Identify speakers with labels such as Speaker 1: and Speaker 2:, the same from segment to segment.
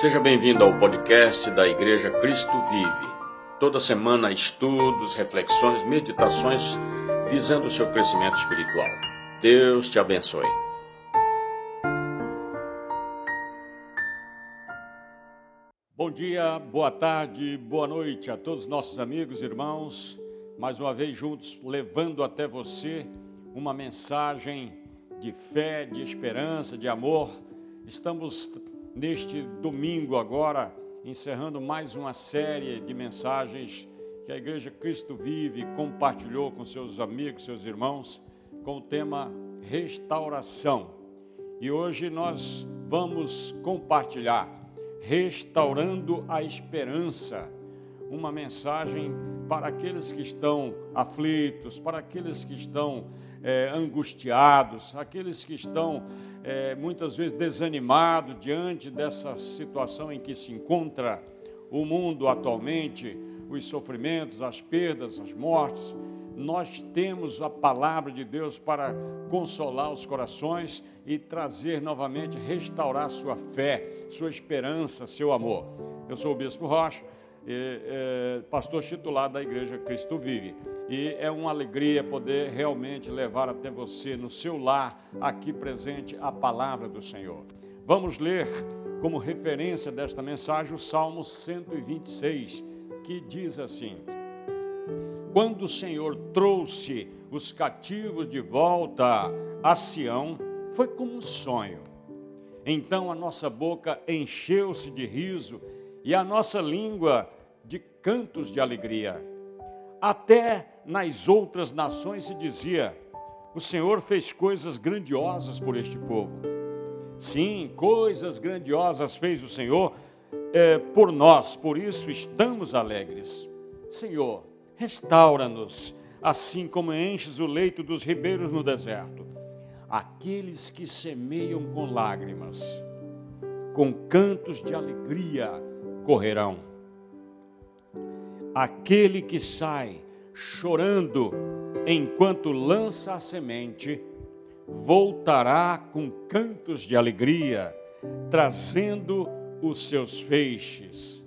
Speaker 1: Seja bem-vindo ao podcast da Igreja Cristo Vive. Toda semana, estudos, reflexões, meditações visando o seu crescimento espiritual. Deus te abençoe. Bom dia, boa tarde, boa noite a todos os nossos amigos e irmãos. Mais uma vez juntos, levando até você uma mensagem de fé, de esperança, de amor. Estamos neste domingo agora, encerrando mais uma série de mensagens que a Igreja Cristo Vive compartilhou com seus amigos, seus irmãos, com o tema restauração. E hoje nós vamos compartilhar restaurando a esperança, uma mensagem para aqueles que estão aflitos, para aqueles que estão é, angustiados, aqueles que estão é, muitas vezes desanimados diante dessa situação em que se encontra o mundo atualmente, os sofrimentos, as perdas, as mortes. Nós temos a palavra de Deus para consolar os corações e trazer novamente, restaurar sua fé, sua esperança, seu amor. Eu sou o Bispo Rocha é, pastor titular da Igreja Cristo Vive. E é uma alegria poder realmente levar até você, no seu lar, aqui presente, a palavra do Senhor. Vamos ler como referência desta mensagem o Salmo 126, que diz assim: Quando o Senhor trouxe os cativos de volta a Sião, foi como um sonho. Então a nossa boca encheu-se de riso e a nossa língua cantos de alegria. Até nas outras nações se dizia: o Senhor fez coisas grandiosas por este povo. Sim, coisas grandiosas fez o Senhor é, por nós, por isso estamos alegres. Senhor, restaura-nos, assim como enches o leito dos ribeiros no deserto. Aqueles que semeiam com lágrimas, com cantos de alegria correrão. Aquele que sai chorando enquanto lança a semente, voltará com cantos de alegria, trazendo os seus feixes.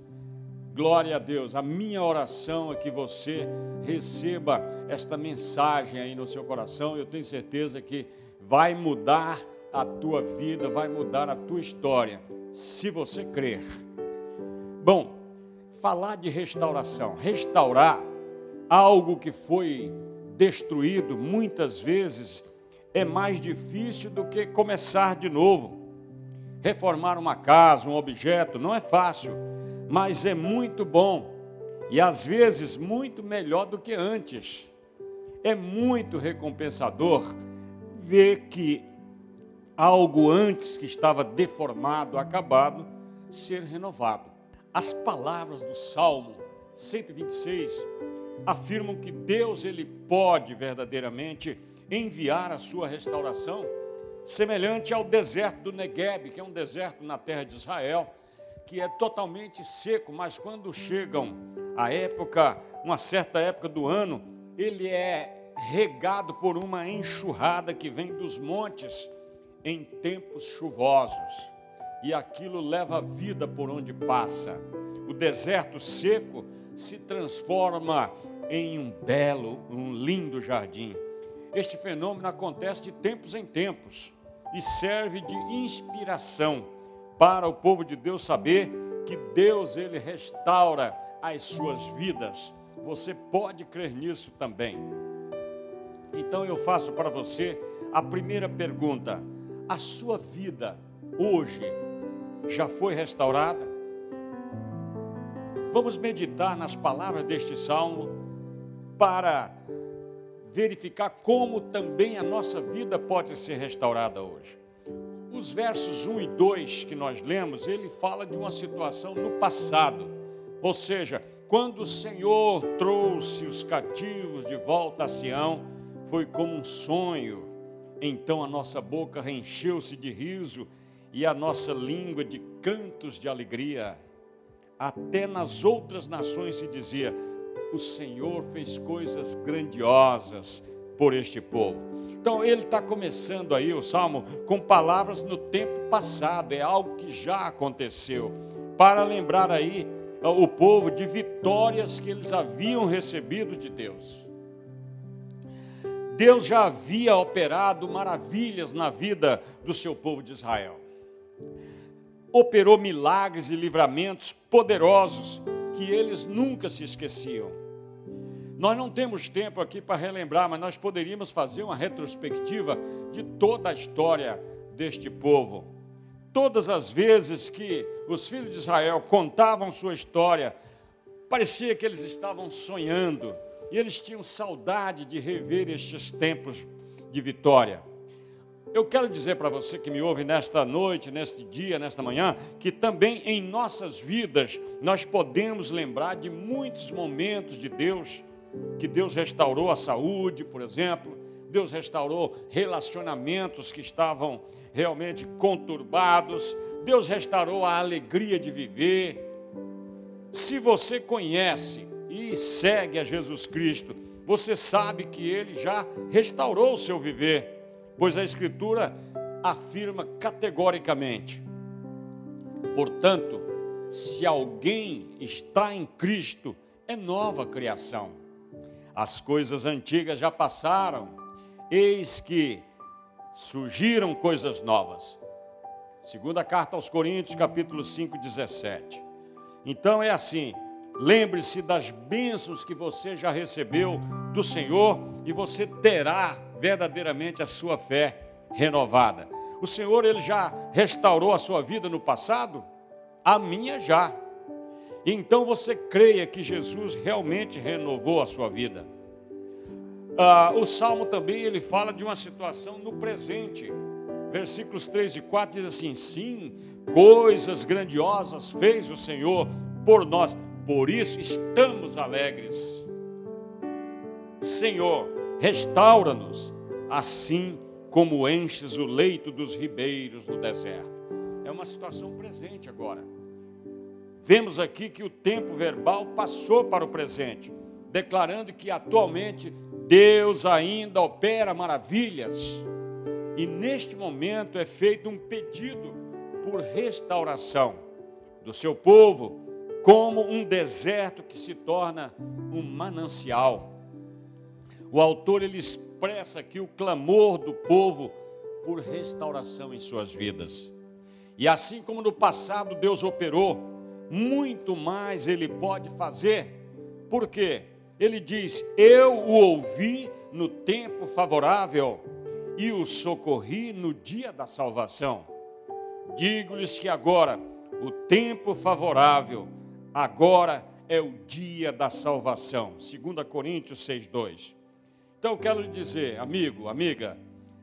Speaker 1: Glória a Deus. A minha oração é que você receba esta mensagem aí no seu coração. Eu tenho certeza que vai mudar a tua vida, vai mudar a tua história, se você crer. Bom, falar de restauração, restaurar algo que foi destruído muitas vezes é mais difícil do que começar de novo. Reformar uma casa, um objeto, não é fácil, mas é muito bom e às vezes muito melhor do que antes. É muito recompensador ver que algo antes que estava deformado, acabado, ser renovado. As palavras do Salmo 126 afirmam que Deus ele pode verdadeiramente enviar a sua restauração, semelhante ao deserto do Negueb, que é um deserto na terra de Israel, que é totalmente seco, mas quando chegam a época, uma certa época do ano, ele é regado por uma enxurrada que vem dos montes em tempos chuvosos e aquilo leva vida por onde passa. O deserto seco se transforma em um belo, um lindo jardim. Este fenômeno acontece de tempos em tempos e serve de inspiração para o povo de Deus saber que Deus ele restaura as suas vidas. Você pode crer nisso também. Então eu faço para você a primeira pergunta: a sua vida hoje já foi restaurada? Vamos meditar nas palavras deste salmo para verificar como também a nossa vida pode ser restaurada hoje. Os versos 1 e 2 que nós lemos, ele fala de uma situação no passado, ou seja, quando o Senhor trouxe os cativos de volta a Sião, foi como um sonho. Então a nossa boca reencheu-se de riso e a nossa língua de cantos de alegria. Até nas outras nações se dizia: o Senhor fez coisas grandiosas por este povo. Então ele está começando aí o salmo com palavras no tempo passado, é algo que já aconteceu. para lembrar aí o povo de vitórias que eles haviam recebido de Deus. Deus já havia operado maravilhas na vida do seu povo de Israel. Operou milagres e livramentos poderosos que eles nunca se esqueciam. Nós não temos tempo aqui para relembrar, mas nós poderíamos fazer uma retrospectiva de toda a história deste povo. Todas as vezes que os filhos de Israel contavam sua história, parecia que eles estavam sonhando e eles tinham saudade de rever estes tempos de vitória. Eu quero dizer para você que me ouve nesta noite, neste dia, nesta manhã, que também em nossas vidas nós podemos lembrar de muitos momentos de Deus que Deus restaurou a saúde, por exemplo, Deus restaurou relacionamentos que estavam realmente conturbados, Deus restaurou a alegria de viver. Se você conhece e segue a Jesus Cristo, você sabe que ele já restaurou o seu viver, pois a Escritura afirma categoricamente. Portanto, se alguém está em Cristo, é nova criação. As coisas antigas já passaram, eis que surgiram coisas novas. Segunda carta aos Coríntios, capítulo 5, 17. Então é assim, lembre-se das bênçãos que você já recebeu do Senhor e você terá verdadeiramente a sua fé renovada. O Senhor ele já restaurou a sua vida no passado? A minha já. Então você creia que Jesus realmente renovou a sua vida. Ah, o Salmo também ele fala de uma situação no presente. Versículos 3 e 4 diz assim: Sim, coisas grandiosas fez o Senhor por nós, por isso estamos alegres. Senhor, restaura-nos, assim como enches o leito dos ribeiros no deserto. É uma situação presente agora. Vemos aqui que o tempo verbal passou para o presente, declarando que atualmente Deus ainda opera maravilhas. E neste momento é feito um pedido por restauração do seu povo, como um deserto que se torna um manancial. O autor ele expressa aqui o clamor do povo por restauração em suas vidas. E assim como no passado Deus operou muito mais ele pode fazer. Por quê? Ele diz: Eu o ouvi no tempo favorável e o socorri no dia da salvação. Digo-lhes que agora o tempo favorável, agora é o dia da salvação. 2 Coríntios 6:2. Então eu quero lhe dizer, amigo, amiga,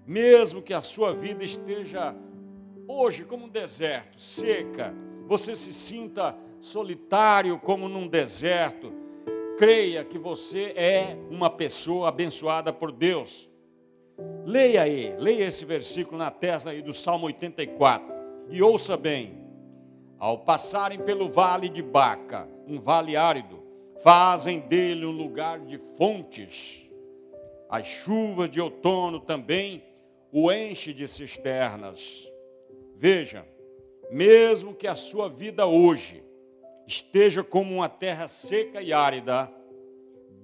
Speaker 1: mesmo que a sua vida esteja hoje como um deserto, seca, você se sinta solitário como num deserto, creia que você é uma pessoa abençoada por Deus. Leia aí, leia esse versículo na testa aí do Salmo 84 e ouça bem. Ao passarem pelo vale de Baca, um vale árido, fazem dele um lugar de fontes. As chuvas de outono também o enche de cisternas. Veja, mesmo que a sua vida hoje esteja como uma terra seca e árida,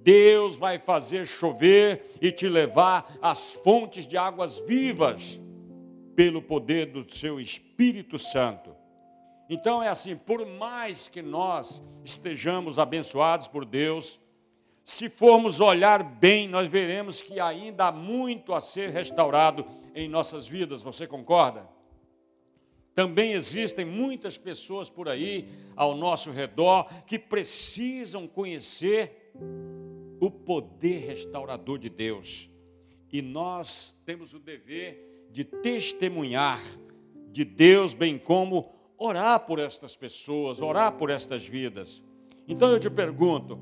Speaker 1: Deus vai fazer chover e te levar às fontes de águas vivas, pelo poder do seu Espírito Santo. Então é assim, por mais que nós estejamos abençoados por Deus, se formos olhar bem, nós veremos que ainda há muito a ser restaurado em nossas vidas, você concorda? Também existem muitas pessoas por aí ao nosso redor que precisam conhecer o poder restaurador de Deus. E nós temos o dever de testemunhar de Deus, bem como orar por estas pessoas, orar por estas vidas. Então eu te pergunto,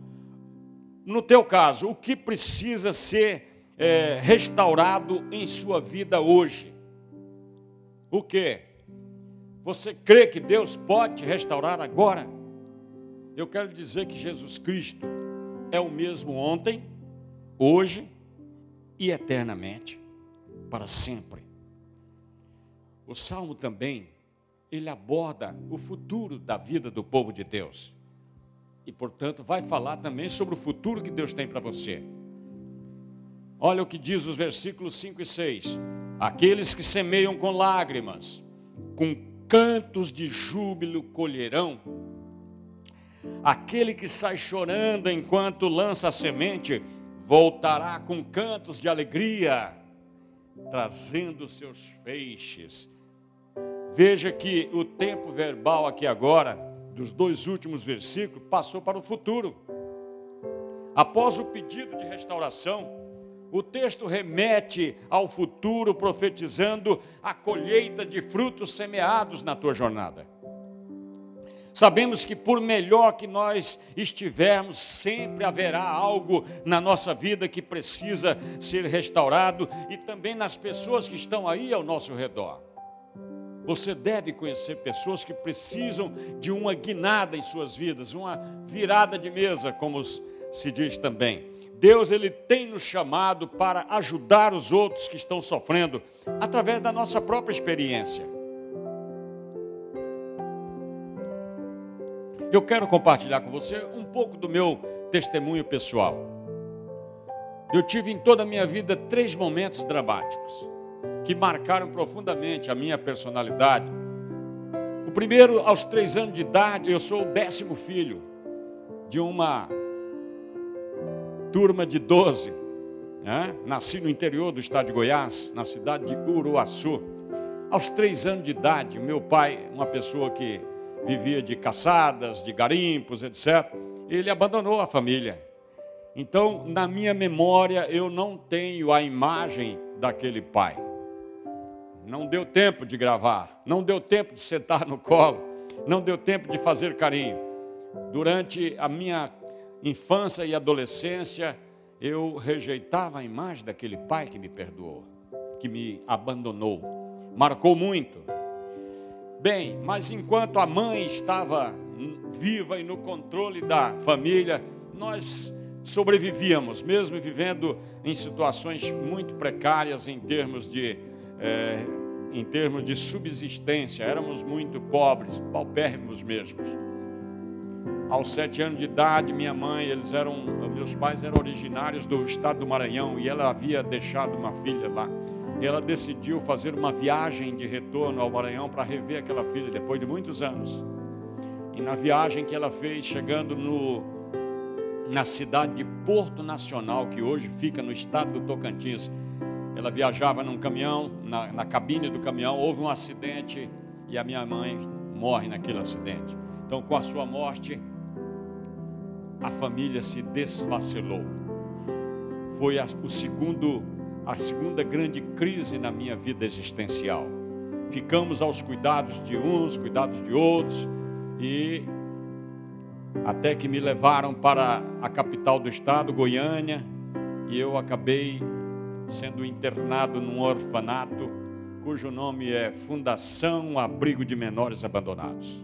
Speaker 1: no teu caso, o que precisa ser é, restaurado em sua vida hoje? O que? Você crê que Deus pode te restaurar agora? Eu quero dizer que Jesus Cristo é o mesmo ontem, hoje e eternamente, para sempre. O salmo também, ele aborda o futuro da vida do povo de Deus. E, portanto, vai falar também sobre o futuro que Deus tem para você. Olha o que diz os versículos 5 e 6. Aqueles que semeiam com lágrimas, com cantos de júbilo colherão. Aquele que sai chorando enquanto lança a semente, voltará com cantos de alegria, trazendo seus feixes. Veja que o tempo verbal aqui agora, dos dois últimos versículos, passou para o futuro. Após o pedido de restauração, o texto remete ao futuro, profetizando a colheita de frutos semeados na tua jornada. Sabemos que por melhor que nós estivermos, sempre haverá algo na nossa vida que precisa ser restaurado e também nas pessoas que estão aí ao nosso redor. Você deve conhecer pessoas que precisam de uma guinada em suas vidas, uma virada de mesa, como se diz também. Deus ele tem nos chamado para ajudar os outros que estão sofrendo através da nossa própria experiência. Eu quero compartilhar com você um pouco do meu testemunho pessoal. Eu tive em toda a minha vida três momentos dramáticos que marcaram profundamente a minha personalidade. O primeiro, aos três anos de idade, eu sou o décimo filho de uma turma de 12. Né? Nasci no interior do estado de Goiás, na cidade de Uruaçu. Aos três anos de idade, meu pai, uma pessoa que vivia de caçadas, de garimpos, etc., ele abandonou a família. Então, na minha memória, eu não tenho a imagem daquele pai. Não deu tempo de gravar, não deu tempo de sentar no colo, não deu tempo de fazer carinho. Durante a minha infância e adolescência, eu rejeitava a imagem daquele pai que me perdoou, que me abandonou. Marcou muito. Bem, mas enquanto a mãe estava viva e no controle da família, nós sobrevivíamos, mesmo vivendo em situações muito precárias em termos de, é, em termos de subsistência. Éramos muito pobres, paupérrimos mesmos aos sete anos de idade, minha mãe, eles eram, meus pais eram originários do estado do Maranhão e ela havia deixado uma filha lá. E ela decidiu fazer uma viagem de retorno ao Maranhão para rever aquela filha depois de muitos anos. E na viagem que ela fez, chegando no, na cidade de Porto Nacional, que hoje fica no estado do Tocantins, ela viajava num caminhão, na, na cabine do caminhão, houve um acidente e a minha mãe morre naquele acidente. Então, com a sua morte, a família se desfacelou. Foi a, o segundo, a segunda grande crise na minha vida existencial. Ficamos aos cuidados de uns, cuidados de outros, e até que me levaram para a capital do estado, Goiânia, e eu acabei sendo internado num orfanato cujo nome é Fundação Abrigo de Menores Abandonados.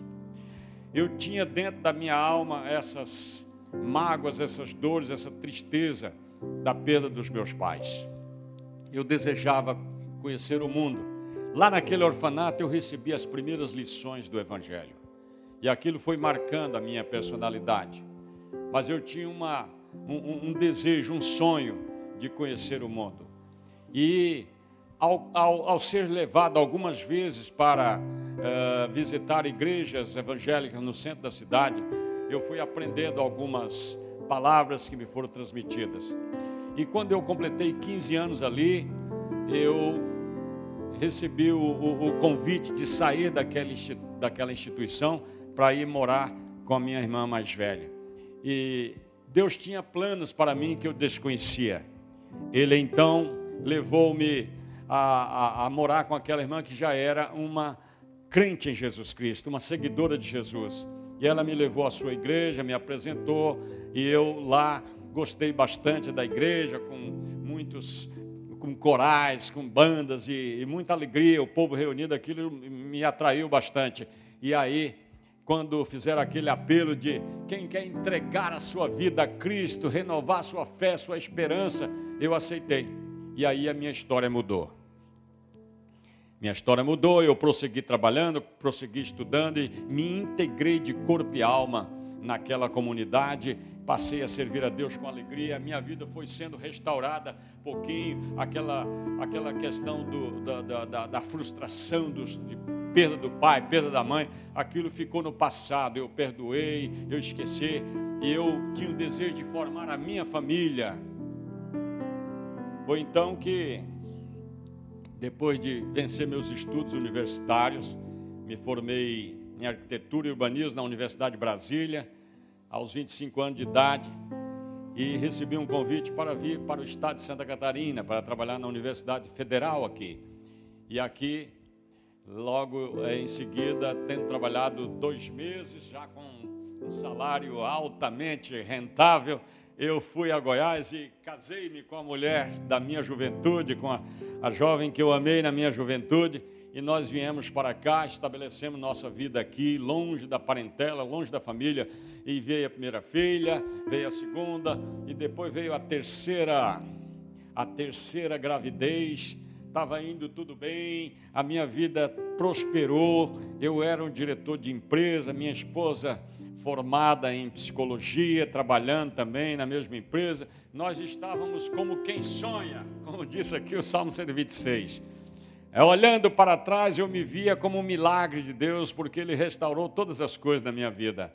Speaker 1: Eu tinha dentro da minha alma essas mágoas, essas dores, essa tristeza da perda dos meus pais. Eu desejava conhecer o mundo. Lá naquele orfanato eu recebi as primeiras lições do Evangelho. E aquilo foi marcando a minha personalidade. Mas eu tinha uma, um, um desejo, um sonho de conhecer o mundo. E ao, ao, ao ser levado algumas vezes para uh, visitar igrejas evangélicas no centro da cidade, eu fui aprendendo algumas palavras que me foram transmitidas. E quando eu completei 15 anos ali, eu recebi o, o, o convite de sair daquela, daquela instituição para ir morar com a minha irmã mais velha. E Deus tinha planos para mim que eu desconhecia. Ele então levou-me a, a, a, morar com aquela irmã que já era uma crente em Jesus Cristo, uma seguidora de Jesus. E ela me levou à sua igreja, me apresentou, e eu lá gostei bastante da igreja, com muitos com corais, com bandas e, e muita alegria, o povo reunido, aquilo me atraiu bastante. E aí, quando fizeram aquele apelo de quem quer entregar a sua vida a Cristo, renovar sua fé, sua esperança, eu aceitei. E aí a minha história mudou. Minha história mudou, eu prossegui trabalhando, prossegui estudando e me integrei de corpo e alma naquela comunidade, passei a servir a Deus com alegria, minha vida foi sendo restaurada pouquinho, aquela, aquela questão do, da, da, da, frustração dos, de perda do pai, perda da mãe, aquilo ficou no passado, eu perdoei, eu esqueci, e eu tinha o desejo de formar a minha família. Foi então que depois de vencer meus estudos universitários, me formei em arquitetura e urbanismo na Universidade de Brasília, aos 25 anos de idade, e recebi um convite para vir para o estado de Santa Catarina, para trabalhar na Universidade Federal aqui. E aqui, logo em seguida, tendo trabalhado dois meses, já com um salário altamente rentável, eu fui a Goiás e casei-me com a mulher da minha juventude, com a, a jovem que eu amei na minha juventude, e nós viemos para cá, estabelecemos nossa vida aqui, longe da parentela, longe da família, e veio a primeira filha, veio a segunda, e depois veio a terceira, a terceira gravidez, estava indo tudo bem, a minha vida prosperou, eu era um diretor de empresa, minha esposa formada em psicologia, trabalhando também na mesma empresa. Nós estávamos como quem sonha, como disse aqui o Salmo 126. É, olhando para trás, eu me via como um milagre de Deus, porque Ele restaurou todas as coisas da minha vida.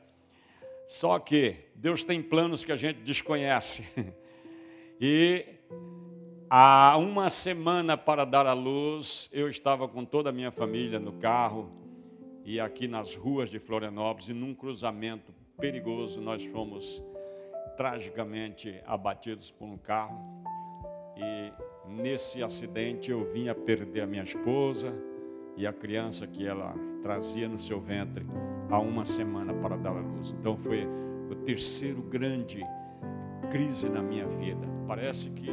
Speaker 1: Só que Deus tem planos que a gente desconhece. E há uma semana para dar à luz, eu estava com toda a minha família no carro, e aqui nas ruas de Florianópolis, e num cruzamento perigoso, nós fomos tragicamente abatidos por um carro. E nesse acidente eu vim a perder a minha esposa e a criança que ela trazia no seu ventre há uma semana para dar à luz. Então foi o terceiro grande crise na minha vida. Parece que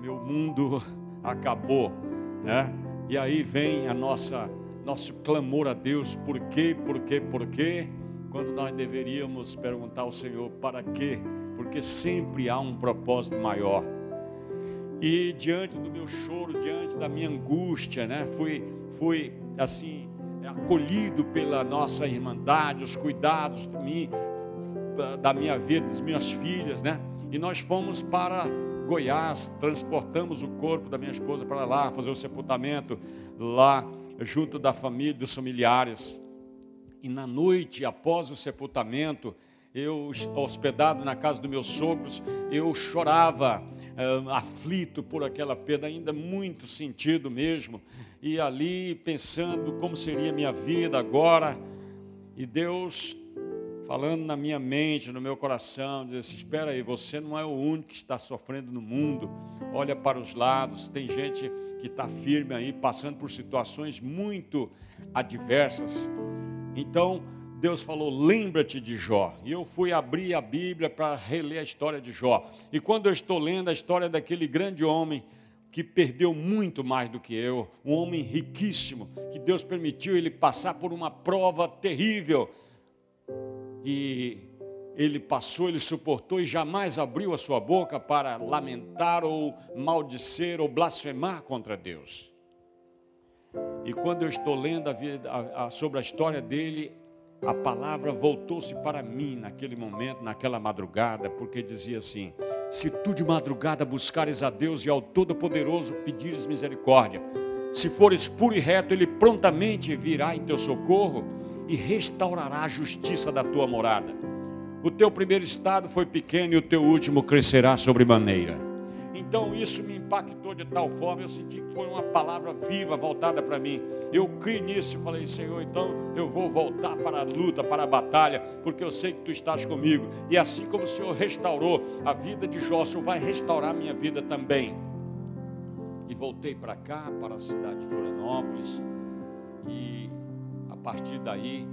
Speaker 1: meu mundo acabou, né? E aí vem a nossa nosso clamor a Deus, por quê, por quê, por quê? Quando nós deveríamos perguntar ao Senhor, para quê? Porque sempre há um propósito maior. E diante do meu choro, diante da minha angústia, né, fui, fui assim, acolhido pela nossa irmandade, os cuidados de mim, da minha vida, das minhas filhas, né? E nós fomos para Goiás, transportamos o corpo da minha esposa para lá, fazer o sepultamento lá junto da família, dos familiares. E na noite, após o sepultamento, eu hospedado na casa dos meus sogros, eu chorava, uh, aflito por aquela perda, ainda muito sentido mesmo, e ali pensando como seria minha vida agora, e Deus falando na minha mente, no meu coração, disse: Espera aí, você não é o único que está sofrendo no mundo. Olha para os lados, tem gente que está firme aí, passando por situações muito adversas. Então, Deus falou: lembra-te de Jó. E eu fui abrir a Bíblia para reler a história de Jó. E quando eu estou lendo a história daquele grande homem que perdeu muito mais do que eu, um homem riquíssimo, que Deus permitiu ele passar por uma prova terrível. E ele passou, ele suportou e jamais abriu a sua boca para lamentar ou maldizer ou blasfemar contra Deus. E quando eu estou lendo a vida, a, a, sobre a história dele, a palavra voltou-se para mim naquele momento, naquela madrugada, porque dizia assim: Se tu de madrugada buscares a Deus e ao Todo-Poderoso pedires misericórdia, se fores puro e reto, Ele prontamente virá em teu socorro e restaurará a justiça da tua morada. O teu primeiro estado foi pequeno e o teu último crescerá sobremaneira. Então isso me impactou de tal forma, eu senti que foi uma palavra viva voltada para mim. Eu criei nisso e falei, Senhor, então eu vou voltar para a luta, para a batalha, porque eu sei que tu estás comigo. E assim como o Senhor restaurou a vida de Jó, o Senhor vai restaurar a minha vida também. E voltei para cá, para a cidade de Florianópolis, e partir daí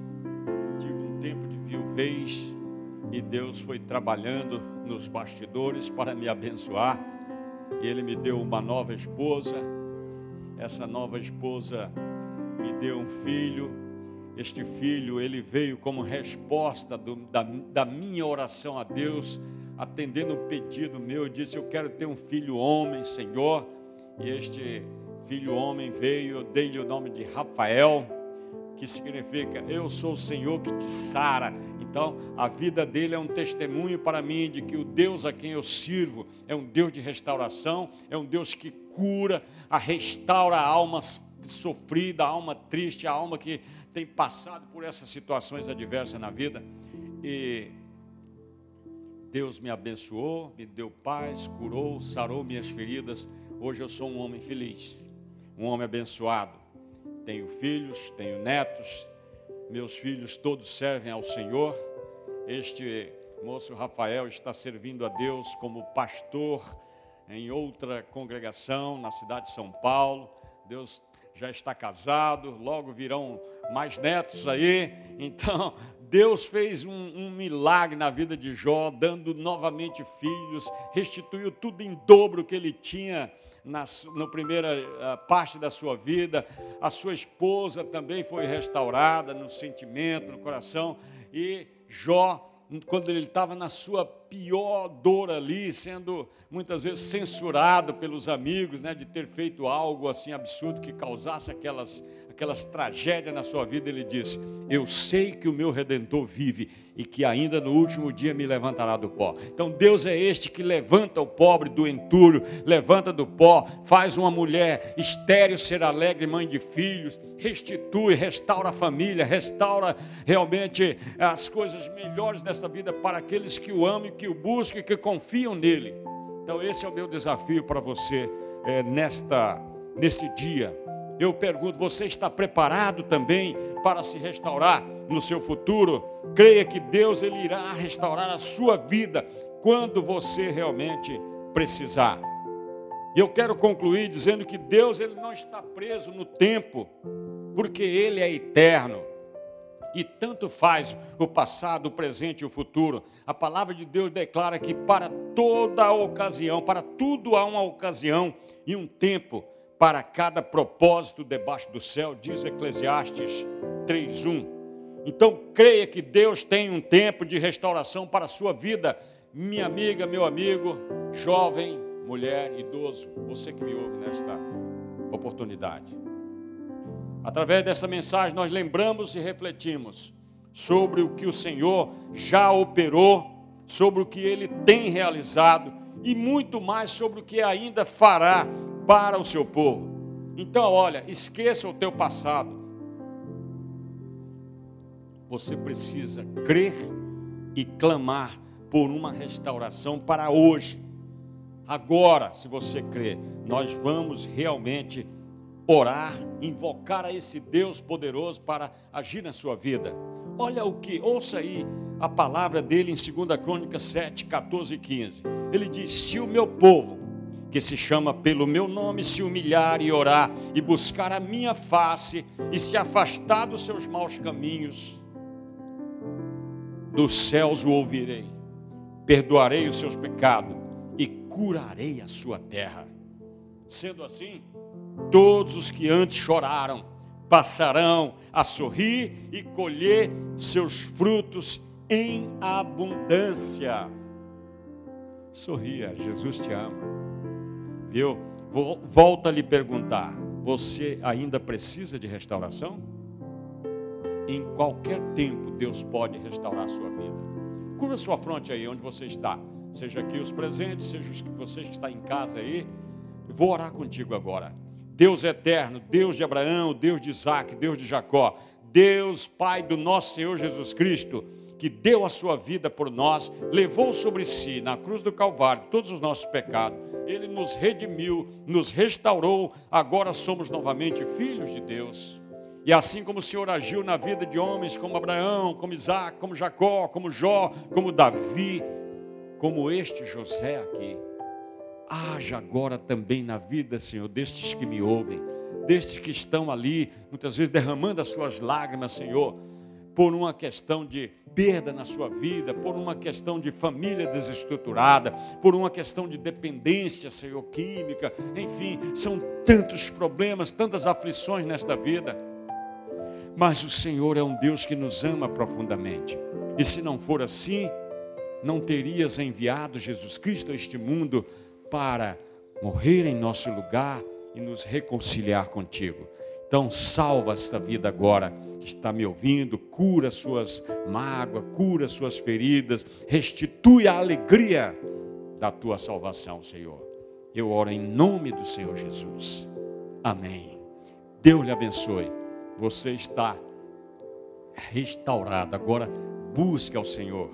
Speaker 1: tive um tempo de viuvez e Deus foi trabalhando nos bastidores para me abençoar. E Ele me deu uma nova esposa. Essa nova esposa me deu um filho. Este filho, ele veio como resposta do, da, da minha oração a Deus, atendendo um pedido meu. Eu disse: Eu quero ter um filho homem, Senhor. E este filho homem veio, eu dei-lhe o nome de Rafael, que significa eu sou o Senhor que te sara. Então, a vida dele é um testemunho para mim de que o Deus a quem eu sirvo é um Deus de restauração, é um Deus que cura, a restaura a alma sofrida, a alma triste, a alma que tem passado por essas situações adversas na vida. E Deus me abençoou, me deu paz, curou, sarou minhas feridas. Hoje eu sou um homem feliz, um homem abençoado. Tenho filhos, tenho netos, meus filhos todos servem ao Senhor. Este moço Rafael está servindo a Deus como pastor em outra congregação na cidade de São Paulo. Deus já está casado, logo virão mais netos aí. Então, Deus fez um, um, milagre na vida de Jó, dando novamente filhos, restituiu tudo em dobro que ele tinha na, na primeira uh, parte da sua vida. A sua esposa também foi restaurada no sentimento, no coração. E Jó quando ele estava na sua pior dor ali, sendo muitas vezes censurado pelos amigos, né, de ter feito algo assim absurdo que causasse aquelas aquelas tragédias na sua vida, ele diz: Eu sei que o meu redentor vive e que ainda no último dia me levantará do pó. Então Deus é este que levanta o pobre do entulho, levanta do pó, faz uma mulher estéril ser alegre, mãe de filhos, restitui, restaura a família, restaura realmente as coisas melhores desta vida para aqueles que o amam, que o buscam e que confiam nele. Então esse é o meu desafio para você é, nesta neste dia eu pergunto, você está preparado também para se restaurar no seu futuro? Creia que Deus ele irá restaurar a sua vida quando você realmente precisar. E eu quero concluir dizendo que Deus ele não está preso no tempo, porque ele é eterno. E tanto faz o passado, o presente e o futuro. A palavra de Deus declara que para toda ocasião, para tudo há uma ocasião e um tempo para cada propósito debaixo do céu, diz Eclesiastes 3:1. Então creia que Deus tem um tempo de restauração para a sua vida, minha amiga, meu amigo, jovem, mulher, idoso, você que me ouve nesta oportunidade. Através dessa mensagem nós lembramos e refletimos sobre o que o Senhor já operou, sobre o que ele tem realizado e muito mais sobre o que ainda fará para o seu povo. Então, olha, esqueça o teu passado. Você precisa crer e clamar por uma restauração para hoje. Agora, se você crê, nós vamos realmente orar, invocar a esse Deus poderoso para agir na sua vida. Olha o que, ouça aí a palavra dele em 2 Crônicas 7, 14 e 15. Ele diz: Se o meu povo, que se chama pelo meu nome, se humilhar e orar e buscar a minha face e se afastar dos seus maus caminhos, dos céus o ouvirei, perdoarei os seus pecados e curarei a sua terra. Sendo assim, todos os que antes choraram passarão a sorrir e colher seus frutos em abundância. Sorria, Jesus te ama. Viu? Volta a lhe perguntar: você ainda precisa de restauração? Em qualquer tempo, Deus pode restaurar a sua vida. Cura sua fronte aí onde você está. Seja aqui os presentes, seja os que vocês que estão em casa aí. Vou orar contigo agora. Deus eterno, Deus de Abraão, Deus de Isaac, Deus de Jacó, Deus Pai do nosso Senhor Jesus Cristo, que deu a sua vida por nós, levou sobre si na cruz do Calvário todos os nossos pecados ele nos redimiu, nos restaurou, agora somos novamente filhos de Deus. E assim como o Senhor agiu na vida de homens como Abraão, como Isaac, como Jacó, como Jó, como Davi, como este José aqui, haja agora também na vida, Senhor, destes que me ouvem, destes que estão ali, muitas vezes derramando as suas lágrimas, Senhor por uma questão de perda na sua vida, por uma questão de família desestruturada, por uma questão de dependência, Senhor, química, enfim, são tantos problemas, tantas aflições nesta vida. Mas o Senhor é um Deus que nos ama profundamente. E se não for assim, não terias enviado Jesus Cristo a este mundo para morrer em nosso lugar e nos reconciliar contigo. Então, salva esta vida agora que está me ouvindo, cura suas mágoas, cura suas feridas, restitui a alegria da tua salvação, Senhor. Eu oro em nome do Senhor Jesus. Amém. Deus lhe abençoe. Você está restaurado. Agora, busque ao Senhor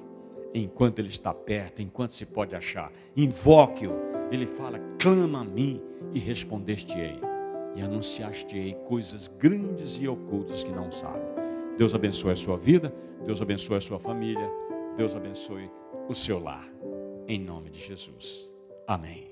Speaker 1: enquanto Ele está perto, enquanto se pode achar. Invoque-o. Ele fala: clama a mim e respondeste-ei e anunciaste-ei coisas grandes e ocultas que não sabe. Deus abençoe a sua vida, Deus abençoe a sua família, Deus abençoe o seu lar. Em nome de Jesus. Amém.